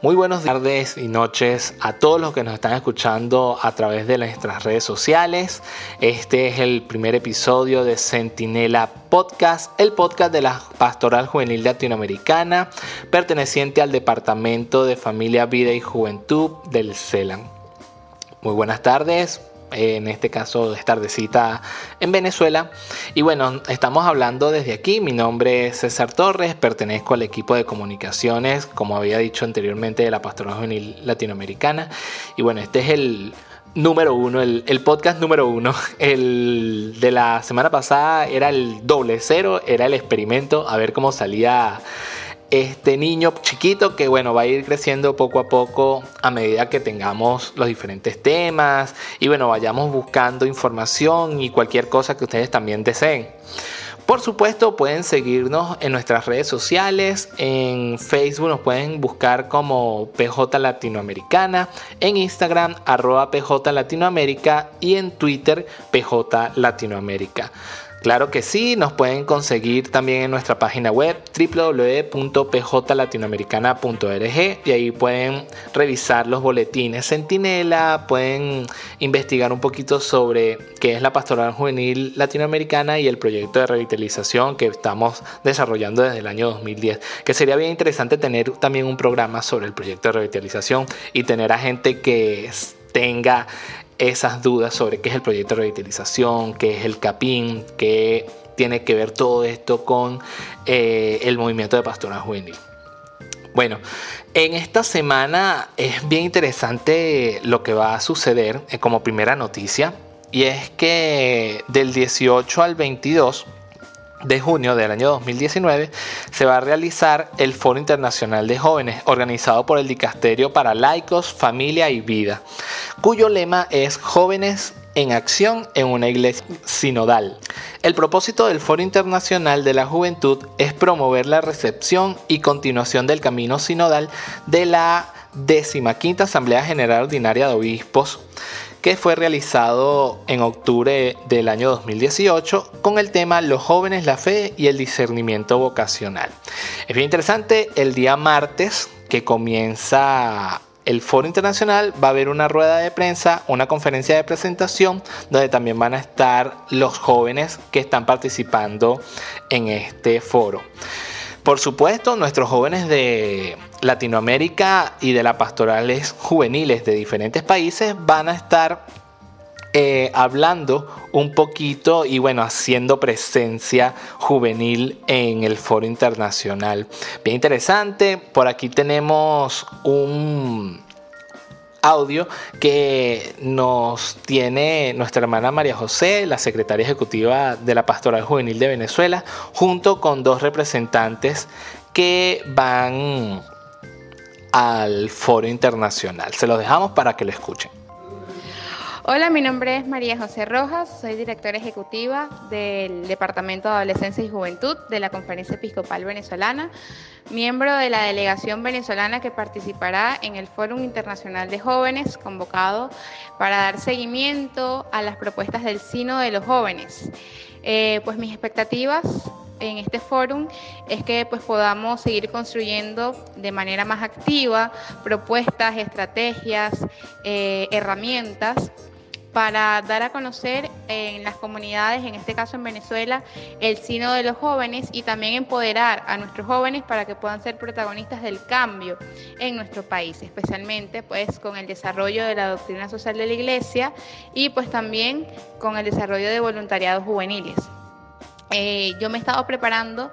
Muy buenas tardes y noches a todos los que nos están escuchando a través de nuestras redes sociales. Este es el primer episodio de Centinela Podcast, el podcast de la Pastoral Juvenil Latinoamericana, perteneciente al Departamento de Familia, Vida y Juventud del CELAN. Muy buenas tardes, en este caso es tardecita en Venezuela. Y bueno, estamos hablando desde aquí. Mi nombre es César Torres, pertenezco al equipo de comunicaciones, como había dicho anteriormente, de la Pastoral Juvenil Latinoamericana. Y bueno, este es el número uno, el, podcast número uno. El de la semana pasada era el doble cero, era el experimento, a ver cómo salía este niño chiquito que bueno va a ir creciendo poco a poco a medida que tengamos los diferentes temas y bueno vayamos buscando información y cualquier cosa que ustedes también deseen. Por supuesto pueden seguirnos en nuestras redes sociales, en Facebook nos pueden buscar como PJ Latinoamericana, en Instagram arroba PJ Latinoamérica y en Twitter PJ Latinoamérica. Claro que sí, nos pueden conseguir también en nuestra página web www.pjlatinoamericana.org y ahí pueden revisar los boletines Centinela, pueden investigar un poquito sobre qué es la pastoral juvenil latinoamericana y el proyecto de revitalización que estamos desarrollando desde el año 2010, que sería bien interesante tener también un programa sobre el proyecto de revitalización y tener a gente que tenga esas dudas sobre qué es el proyecto de revitalización, qué es el CAPIN, qué tiene que ver todo esto con eh, el movimiento de pastoral juvenil. Bueno, en esta semana es bien interesante lo que va a suceder eh, como primera noticia y es que del 18 al 22 de junio del año 2019 se va a realizar el Foro Internacional de Jóvenes organizado por el Dicasterio para Laicos, Familia y Vida, cuyo lema es Jóvenes en acción en una iglesia sinodal. El propósito del Foro Internacional de la Juventud es promover la recepción y continuación del camino sinodal de la 15 Asamblea General Ordinaria de Obispos que fue realizado en octubre del año 2018 con el tema Los jóvenes, la fe y el discernimiento vocacional. Es bien interesante, el día martes que comienza el foro internacional va a haber una rueda de prensa, una conferencia de presentación donde también van a estar los jóvenes que están participando en este foro. Por supuesto, nuestros jóvenes de Latinoamérica y de las pastorales juveniles de diferentes países van a estar eh, hablando un poquito y bueno, haciendo presencia juvenil en el foro internacional. Bien interesante, por aquí tenemos un audio que nos tiene nuestra hermana María José, la secretaria ejecutiva de la Pastoral Juvenil de Venezuela, junto con dos representantes que van al foro internacional. Se los dejamos para que lo escuchen. Hola, mi nombre es María José Rojas, soy directora ejecutiva del Departamento de Adolescencia y Juventud de la Conferencia Episcopal Venezolana, miembro de la delegación venezolana que participará en el Fórum Internacional de Jóvenes convocado para dar seguimiento a las propuestas del Sino de los Jóvenes. Eh, pues mis expectativas en este fórum es que pues podamos seguir construyendo de manera más activa propuestas, estrategias, eh, herramientas para dar a conocer en las comunidades, en este caso en Venezuela, el sino de los jóvenes y también empoderar a nuestros jóvenes para que puedan ser protagonistas del cambio en nuestro país, especialmente pues con el desarrollo de la doctrina social de la Iglesia y pues también con el desarrollo de voluntariados juveniles. Eh, yo me he estado preparando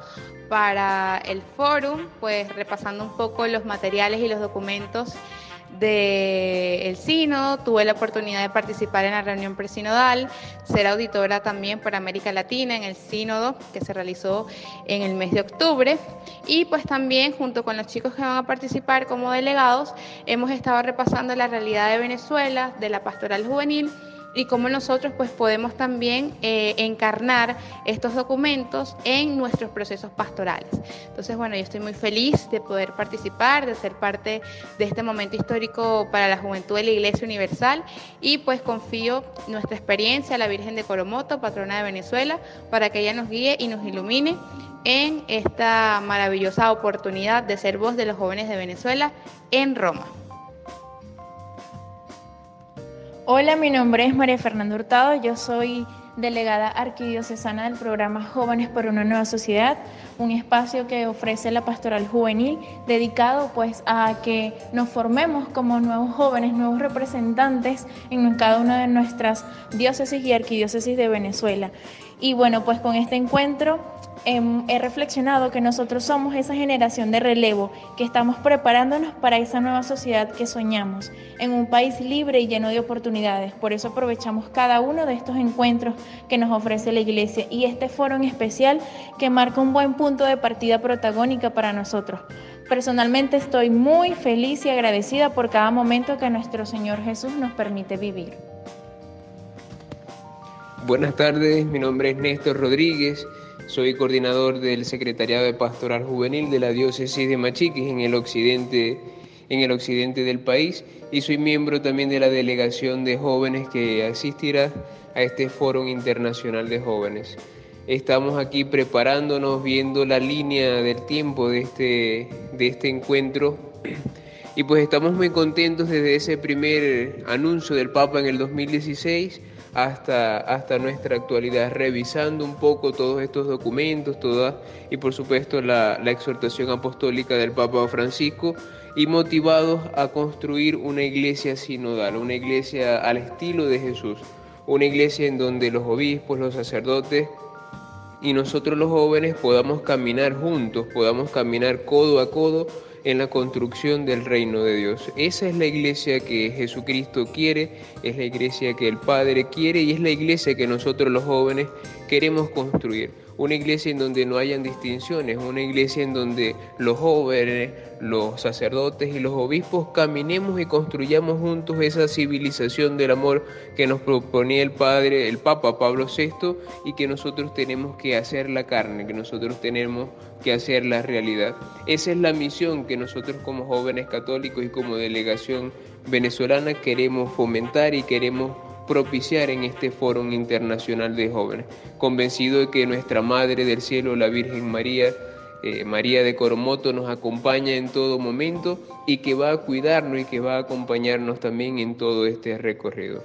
para el foro, pues repasando un poco los materiales y los documentos del Sino, tuve la oportunidad de participar en la reunión presinodal, ser auditora también por América Latina en el sínodo que se realizó en el mes de octubre. Y pues también junto con los chicos que van a participar como delegados hemos estado repasando la realidad de Venezuela, de la pastoral juvenil y cómo nosotros pues podemos también eh, encarnar estos documentos en nuestros procesos pastorales. Entonces, bueno, yo estoy muy feliz de poder participar, de ser parte de este momento histórico para la juventud de la Iglesia Universal y pues confío nuestra experiencia a la Virgen de Coromoto, patrona de Venezuela, para que ella nos guíe y nos ilumine en esta maravillosa oportunidad de ser voz de los jóvenes de Venezuela en Roma. Hola, mi nombre es María Fernanda Hurtado, yo soy delegada arquidiocesana del programa Jóvenes por una Nueva Sociedad, un espacio que ofrece la pastoral juvenil dedicado pues a que nos formemos como nuevos jóvenes, nuevos representantes en cada una de nuestras diócesis y arquidiócesis de Venezuela. Y bueno, pues con este encuentro he reflexionado que nosotros somos esa generación de relevo, que estamos preparándonos para esa nueva sociedad que soñamos, en un país libre y lleno de oportunidades. Por eso aprovechamos cada uno de estos encuentros que nos ofrece la Iglesia y este foro en especial que marca un buen punto de partida protagónica para nosotros. Personalmente estoy muy feliz y agradecida por cada momento que nuestro Señor Jesús nos permite vivir. Buenas tardes, mi nombre es Néstor Rodríguez. Soy coordinador del Secretariado de Pastoral Juvenil de la Diócesis de Machiquis en el occidente, en el occidente del país y soy miembro también de la delegación de jóvenes que asistirá a este Foro Internacional de Jóvenes. Estamos aquí preparándonos, viendo la línea del tiempo de este, de este encuentro y pues estamos muy contentos desde ese primer anuncio del Papa en el 2016 hasta, hasta nuestra actualidad, revisando un poco todos estos documentos, todas, y por supuesto la, la exhortación apostólica del Papa Francisco, y motivados a construir una iglesia sinodal, una iglesia al estilo de Jesús, una iglesia en donde los obispos, los sacerdotes y nosotros los jóvenes podamos caminar juntos, podamos caminar codo a codo en la construcción del reino de Dios. Esa es la iglesia que Jesucristo quiere, es la iglesia que el Padre quiere y es la iglesia que nosotros los jóvenes queremos construir una iglesia en donde no hayan distinciones, una iglesia en donde los jóvenes, los sacerdotes y los obispos caminemos y construyamos juntos esa civilización del amor que nos proponía el Padre, el Papa Pablo VI, y que nosotros tenemos que hacer la carne, que nosotros tenemos que hacer la realidad. Esa es la misión que nosotros como jóvenes católicos y como delegación venezolana queremos fomentar y queremos propiciar en este foro internacional de jóvenes, convencido de que nuestra Madre del Cielo, la Virgen María, eh, María de Coromoto, nos acompaña en todo momento y que va a cuidarnos y que va a acompañarnos también en todo este recorrido.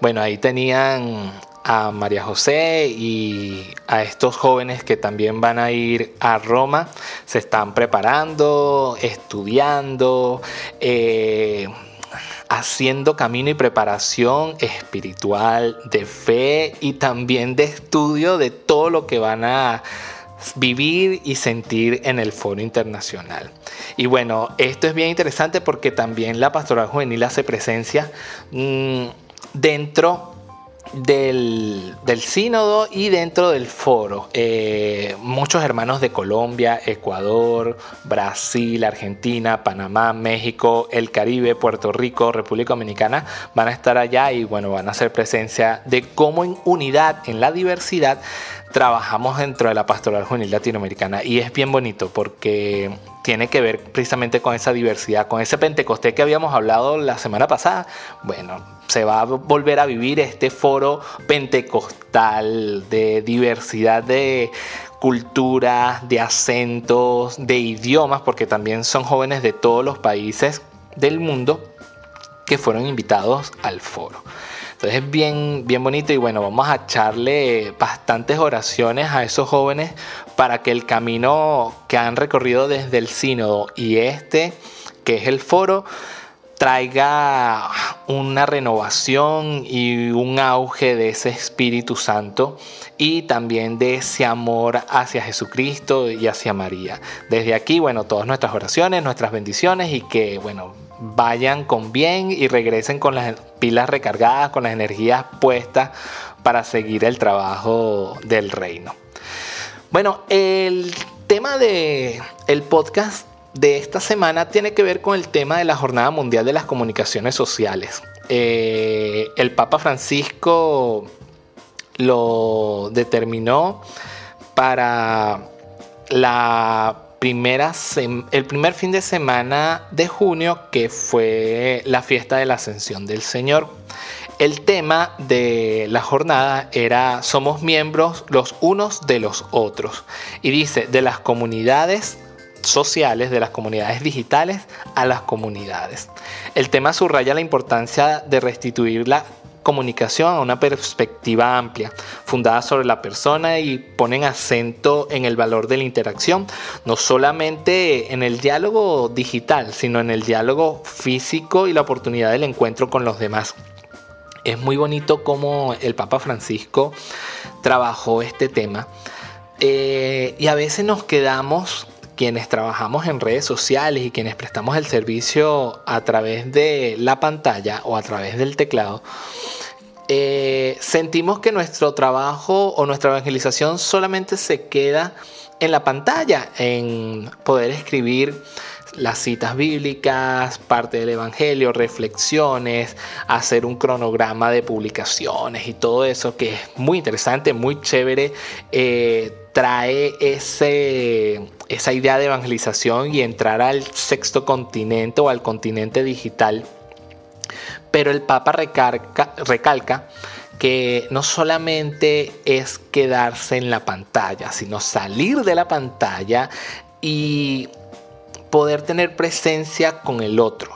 Bueno, ahí tenían a María José y a estos jóvenes que también van a ir a Roma, se están preparando, estudiando. Eh, haciendo camino y preparación espiritual, de fe y también de estudio de todo lo que van a vivir y sentir en el foro internacional. Y bueno, esto es bien interesante porque también la pastoral juvenil hace presencia mm, dentro del, sínodo y dentro del foro. Eh, muchos hermanos de Colombia, Ecuador, Brasil, Argentina, Panamá, México, el Caribe, Puerto Rico, República Dominicana van a estar allá y bueno, van a hacer presencia de cómo en unidad, en la diversidad, trabajamos dentro de la pastoral juvenil latinoamericana y es bien bonito porque tiene que ver precisamente con esa diversidad, con ese Pentecostés que habíamos hablado la semana pasada. Bueno, se va a volver a vivir este foro pentecostal de diversidad de culturas, de acentos, de idiomas, porque también son jóvenes de todos los países del mundo que fueron invitados al foro. Entonces es bien, bien bonito y bueno, vamos a echarle bastantes oraciones a esos jóvenes para que el camino que han recorrido desde el sínodo y este, que es el foro, traiga una renovación y un auge de ese Espíritu Santo y también de ese amor hacia Jesucristo y hacia María. Desde aquí, bueno, todas nuestras oraciones, nuestras bendiciones y que, bueno, vayan con bien y regresen con las pilas recargadas, con las energías puestas para seguir el trabajo del reino. Bueno, el tema de el podcast de esta semana tiene que ver con el tema de la Jornada Mundial de las Comunicaciones Sociales. Eh, el Papa Francisco lo determinó para la primera el primer fin de semana de junio, que fue la fiesta de la Ascensión del Señor. El tema de la jornada era somos miembros los unos de los otros. Y dice, de las comunidades sociales, de las comunidades digitales a las comunidades. El tema subraya la importancia de restituir la comunicación a una perspectiva amplia, fundada sobre la persona y ponen acento en el valor de la interacción, no solamente en el diálogo digital, sino en el diálogo físico y la oportunidad del encuentro con los demás. Es muy bonito cómo el Papa Francisco trabajó este tema. Eh, y a veces nos quedamos quienes trabajamos en redes sociales y quienes prestamos el servicio a través de la pantalla o a través del teclado, eh, sentimos que nuestro trabajo o nuestra evangelización solamente se queda en la pantalla, en poder escribir las citas bíblicas, parte del Evangelio, reflexiones, hacer un cronograma de publicaciones y todo eso que es muy interesante, muy chévere, eh, trae ese, esa idea de evangelización y entrar al sexto continente o al continente digital. Pero el Papa recalca que no solamente es quedarse en la pantalla, sino salir de la pantalla y poder tener presencia con el otro.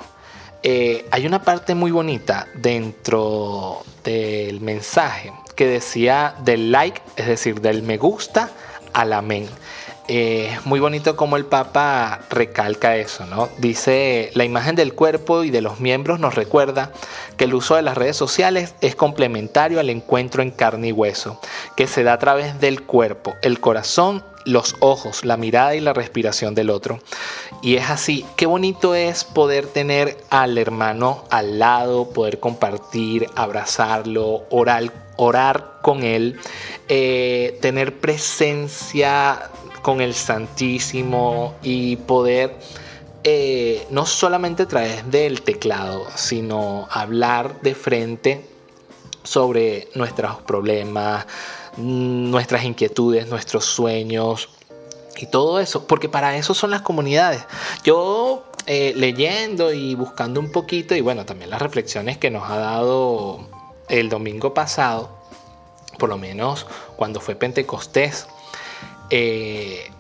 Eh, hay una parte muy bonita dentro del mensaje que decía del like, es decir, del me gusta al amén. Eh, muy bonito como el Papa recalca eso, ¿no? Dice, la imagen del cuerpo y de los miembros nos recuerda que el uso de las redes sociales es complementario al encuentro en carne y hueso, que se da a través del cuerpo, el corazón los ojos, la mirada y la respiración del otro. Y es así, qué bonito es poder tener al hermano al lado, poder compartir, abrazarlo, orar, orar con él, eh, tener presencia con el Santísimo y poder eh, no solamente a través del teclado, sino hablar de frente sobre nuestros problemas, nuestras inquietudes, nuestros sueños y todo eso, porque para eso son las comunidades. Yo eh, leyendo y buscando un poquito, y bueno, también las reflexiones que nos ha dado el domingo pasado, por lo menos cuando fue Pentecostés, eh,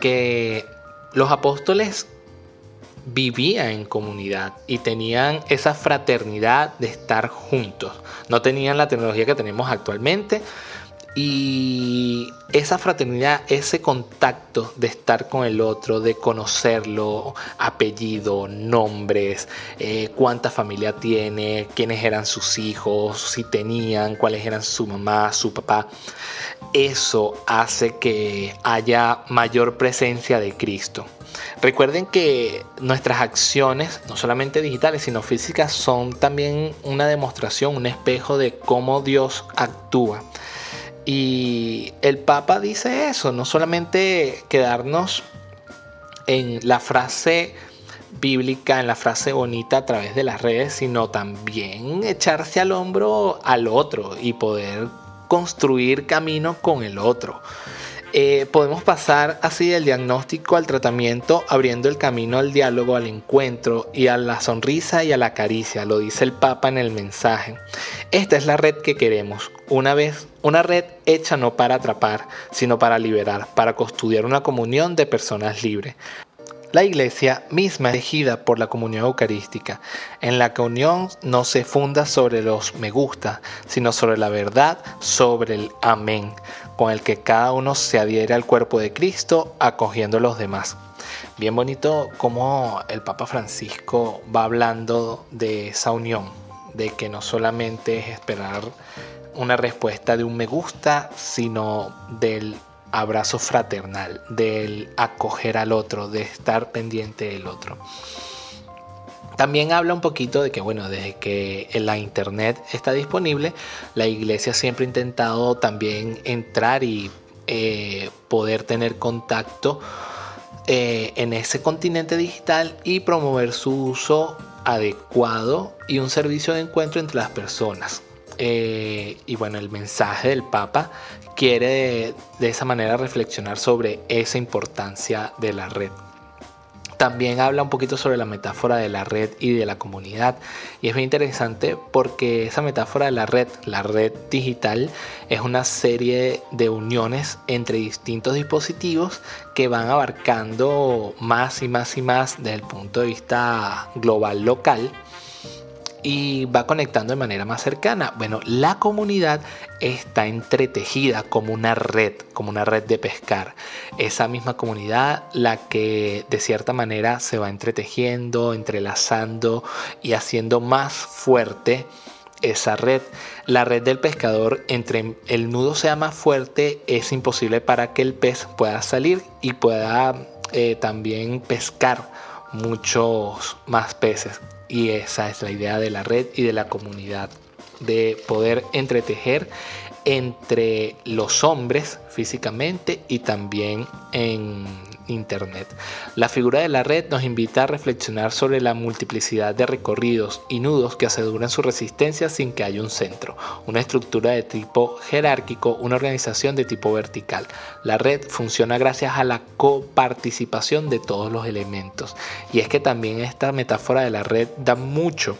que los apóstoles vivían en comunidad y tenían esa fraternidad de estar juntos. No tenían la tecnología que tenemos actualmente, y esa fraternidad, ese contacto de estar con el otro, de conocerlo, apellido, nombres, eh, cuánta familia tiene, quiénes eran sus hijos, si tenían, cuáles eran su mamá, su papá, eso hace que haya mayor presencia de Cristo. Recuerden que nuestras acciones, no solamente digitales, sino físicas, son también una demostración, un espejo de cómo Dios actúa. Y el Papa dice eso, no solamente quedarnos en la frase bíblica, en la frase bonita a través de las redes, sino también echarse al hombro al otro y poder construir camino con el otro. Eh, podemos pasar así del diagnóstico al tratamiento, abriendo el camino al diálogo, al encuentro y a la sonrisa y a la caricia, lo dice el Papa en el mensaje. Esta es la red que queremos, una vez, una red hecha no para atrapar, sino para liberar, para custodiar una comunión de personas libres. La iglesia misma es elegida por la comunión eucarística, en la que unión no se funda sobre los me gusta, sino sobre la verdad, sobre el amén, con el que cada uno se adhiere al cuerpo de Cristo, acogiendo a los demás. Bien bonito como el Papa Francisco va hablando de esa unión, de que no solamente es esperar una respuesta de un me gusta, sino del abrazo fraternal, del acoger al otro, de estar pendiente del otro. También habla un poquito de que, bueno, desde que la internet está disponible, la iglesia siempre ha intentado también entrar y eh, poder tener contacto eh, en ese continente digital y promover su uso adecuado y un servicio de encuentro entre las personas. Eh, y bueno, el mensaje del Papa quiere de, esa manera reflexionar sobre esa importancia de la red. También habla un poquito sobre la metáfora de la red y de la comunidad. Y es muy interesante porque esa metáfora de la red, la red digital, es una serie de uniones entre distintos dispositivos que van abarcando más y más y más desde el punto de vista global local y va conectando de manera más cercana. Bueno, la comunidad está entretejida como una red, como una red de pescar. Esa misma comunidad la que de cierta manera se va entretejiendo, entrelazando y haciendo más fuerte esa red. La red del pescador, entre el nudo sea más fuerte, es imposible para que el pez pueda salir y pueda eh, también pescar muchos más peces. Y esa es la idea de la red y de la comunidad, de poder entretejer entre los hombres físicamente y también en Internet. La figura de la red nos invita a reflexionar sobre la multiplicidad de recorridos y nudos que aseguran su resistencia sin que haya un centro, una estructura de tipo jerárquico, una organización de tipo vertical. La red funciona gracias a la coparticipación de todos los elementos. Y es que también esta metáfora de la red da mucho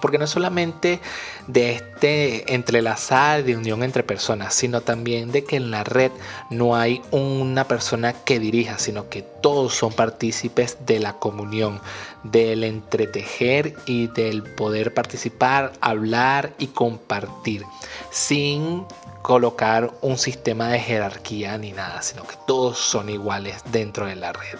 porque no solamente de este entrelazar de unión entre personas, sino también de que en la red no hay una persona que dirija, sino que todos son partícipes de la comunión, del entretejer y del poder participar, hablar y compartir, sin colocar un sistema de jerarquía ni nada, sino que todos son iguales dentro de la red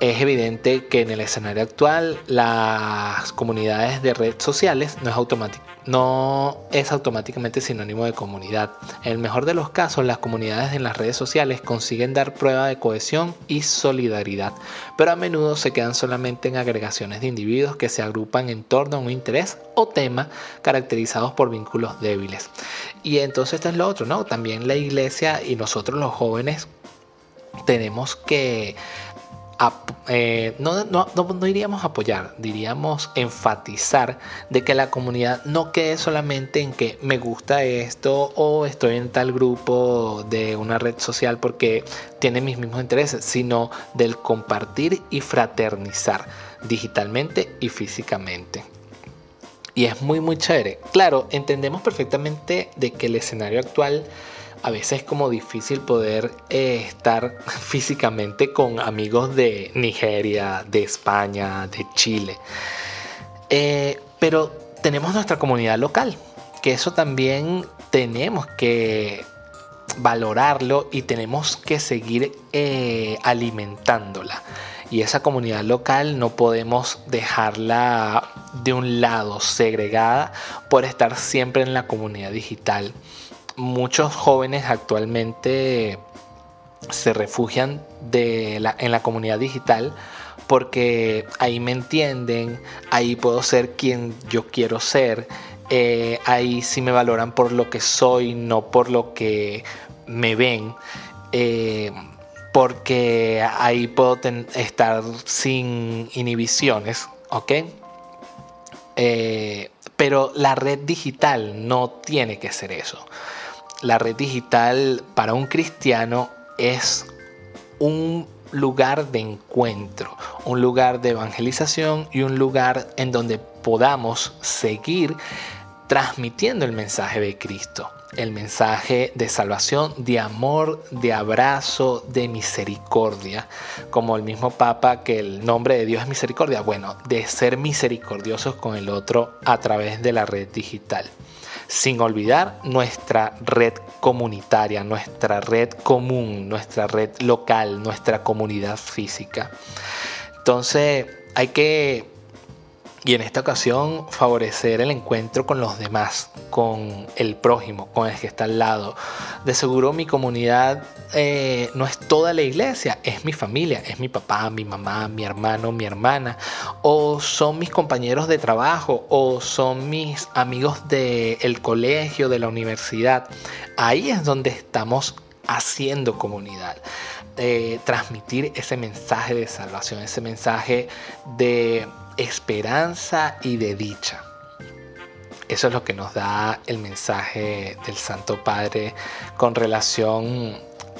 es evidente que en el escenario actual las comunidades de redes sociales no es, no es automáticamente sinónimo de comunidad. En el mejor de los casos, las comunidades en las redes sociales consiguen dar prueba de cohesión y solidaridad, pero a menudo se quedan solamente en agregaciones de individuos que se agrupan en torno a un interés o tema caracterizados por vínculos débiles. Y entonces esto es lo otro, ¿no? También la iglesia y nosotros los jóvenes tenemos que eh, no, no, no, iríamos a apoyar, diríamos enfatizar de que la comunidad no quede solamente en que me gusta esto o estoy en tal grupo de una red social porque tiene mis mismos intereses, sino del compartir y fraternizar digitalmente y físicamente. Y es muy muy chévere. Claro, entendemos perfectamente de que el escenario actual a veces es como difícil poder eh, estar físicamente con amigos de Nigeria, de España, de Chile. Eh, pero tenemos nuestra comunidad local, que eso también tenemos que valorarlo y tenemos que seguir eh, alimentándola. Y esa comunidad local no podemos dejarla de un lado segregada por estar siempre en la comunidad digital muchos jóvenes actualmente se refugian en la comunidad digital porque ahí me entienden, ahí puedo ser quien yo quiero ser, eh, ahí sí me valoran por lo que soy, no por lo que me ven, eh, porque ahí puedo estar sin inhibiciones, ¿ok? Eh, pero la red digital no tiene que ser eso la red digital para un cristiano es un lugar de encuentro, un lugar de evangelización y un lugar en donde podamos seguir transmitiendo el mensaje de Cristo, el mensaje de salvación, de amor, de abrazo, de misericordia, como el mismo Papa que el nombre de Dios es misericordia, bueno, de ser misericordiosos con el otro a través de la red digital sin olvidar nuestra red comunitaria, nuestra red común, nuestra red local, nuestra comunidad física. Entonces hay que y en esta ocasión favorecer el encuentro con los demás, con el prójimo, con el que está al lado. De seguro mi comunidad eh, no es toda la iglesia, es mi familia, es mi papá, mi mamá, mi hermano, mi hermana, o son mis compañeros de trabajo, o son mis amigos del colegio, de la universidad. Ahí es donde estamos haciendo comunidad. Eh, transmitir ese mensaje de salvación, ese mensaje de esperanza y de dicha. Eso es lo que nos da el mensaje del Santo Padre con relación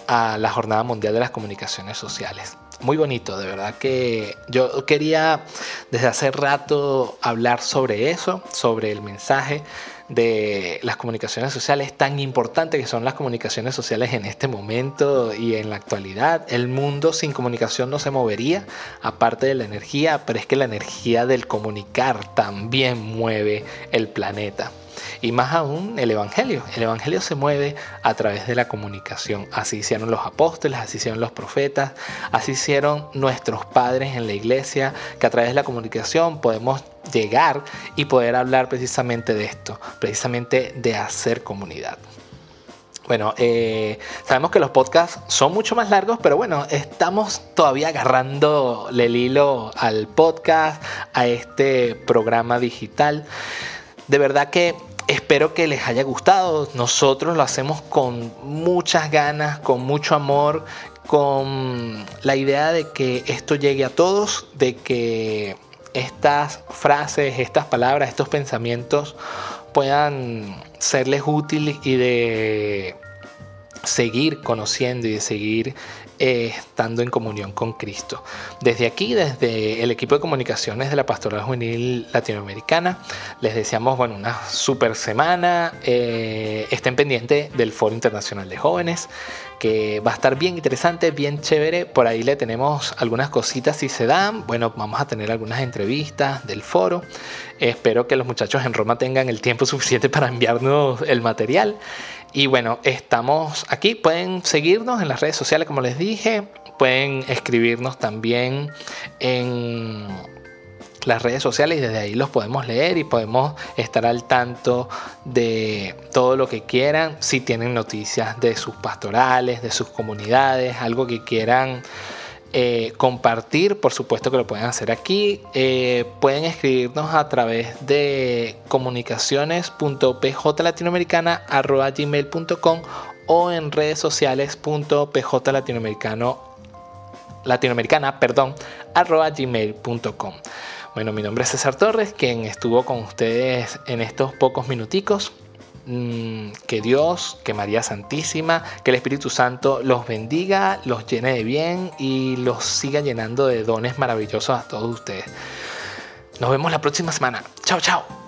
a la Jornada Mundial de las Comunicaciones Sociales. Muy bonito, de verdad que yo quería desde hace rato hablar sobre eso, sobre el mensaje de las comunicaciones sociales tan importantes que son las comunicaciones sociales en este momento y en la actualidad. El mundo sin comunicación no se movería, aparte de la energía, pero es que la energía del comunicar también mueve el planeta. Y más aún el Evangelio. El Evangelio se mueve a través de la comunicación. Así hicieron los apóstoles, así hicieron los profetas, así hicieron nuestros padres en la iglesia, que a través de la comunicación podemos llegar y poder hablar precisamente de esto, precisamente de hacer comunidad. Bueno, eh, sabemos que los podcasts son mucho más largos, pero bueno, estamos todavía agarrando el hilo al podcast, a este programa digital. De verdad que Espero que les haya gustado. Nosotros lo hacemos con muchas ganas, con mucho amor, con la idea de que esto llegue a todos, de que estas frases, estas palabras, estos pensamientos puedan serles útiles y de seguir conociendo y de seguir estando en comunión con Cristo. Desde aquí, desde el equipo de comunicaciones de la Pastoral Juvenil Latinoamericana, les deseamos bueno, una super semana. Eh, estén pendientes del Foro Internacional de Jóvenes, que va a estar bien interesante, bien chévere. Por ahí le tenemos algunas cositas si se dan. Bueno, vamos a tener algunas entrevistas del foro. Espero que los muchachos en Roma tengan el tiempo suficiente para enviarnos el material. Y bueno, estamos aquí. Pueden seguirnos en las redes sociales, como les dije. Pueden escribirnos también en las redes sociales y desde ahí los podemos leer y podemos estar al tanto de todo lo que quieran. Si tienen noticias de sus pastorales, de sus comunidades, algo que quieran eh, compartir, por supuesto que lo pueden hacer aquí. Eh, pueden escribirnos a través de comunicaciones.pjlatinoamericana.gmail.com o en redes sociales.pjlatinoamericano latinoamericana, perdón, arroba gmail.com. Bueno, mi nombre es César Torres, quien estuvo con ustedes en estos pocos minuticos. Mm, que Dios, que María Santísima, que el Espíritu Santo los bendiga, los llene de bien y los siga llenando de dones maravillosos a todos ustedes. Nos vemos la próxima semana. Chao, chao.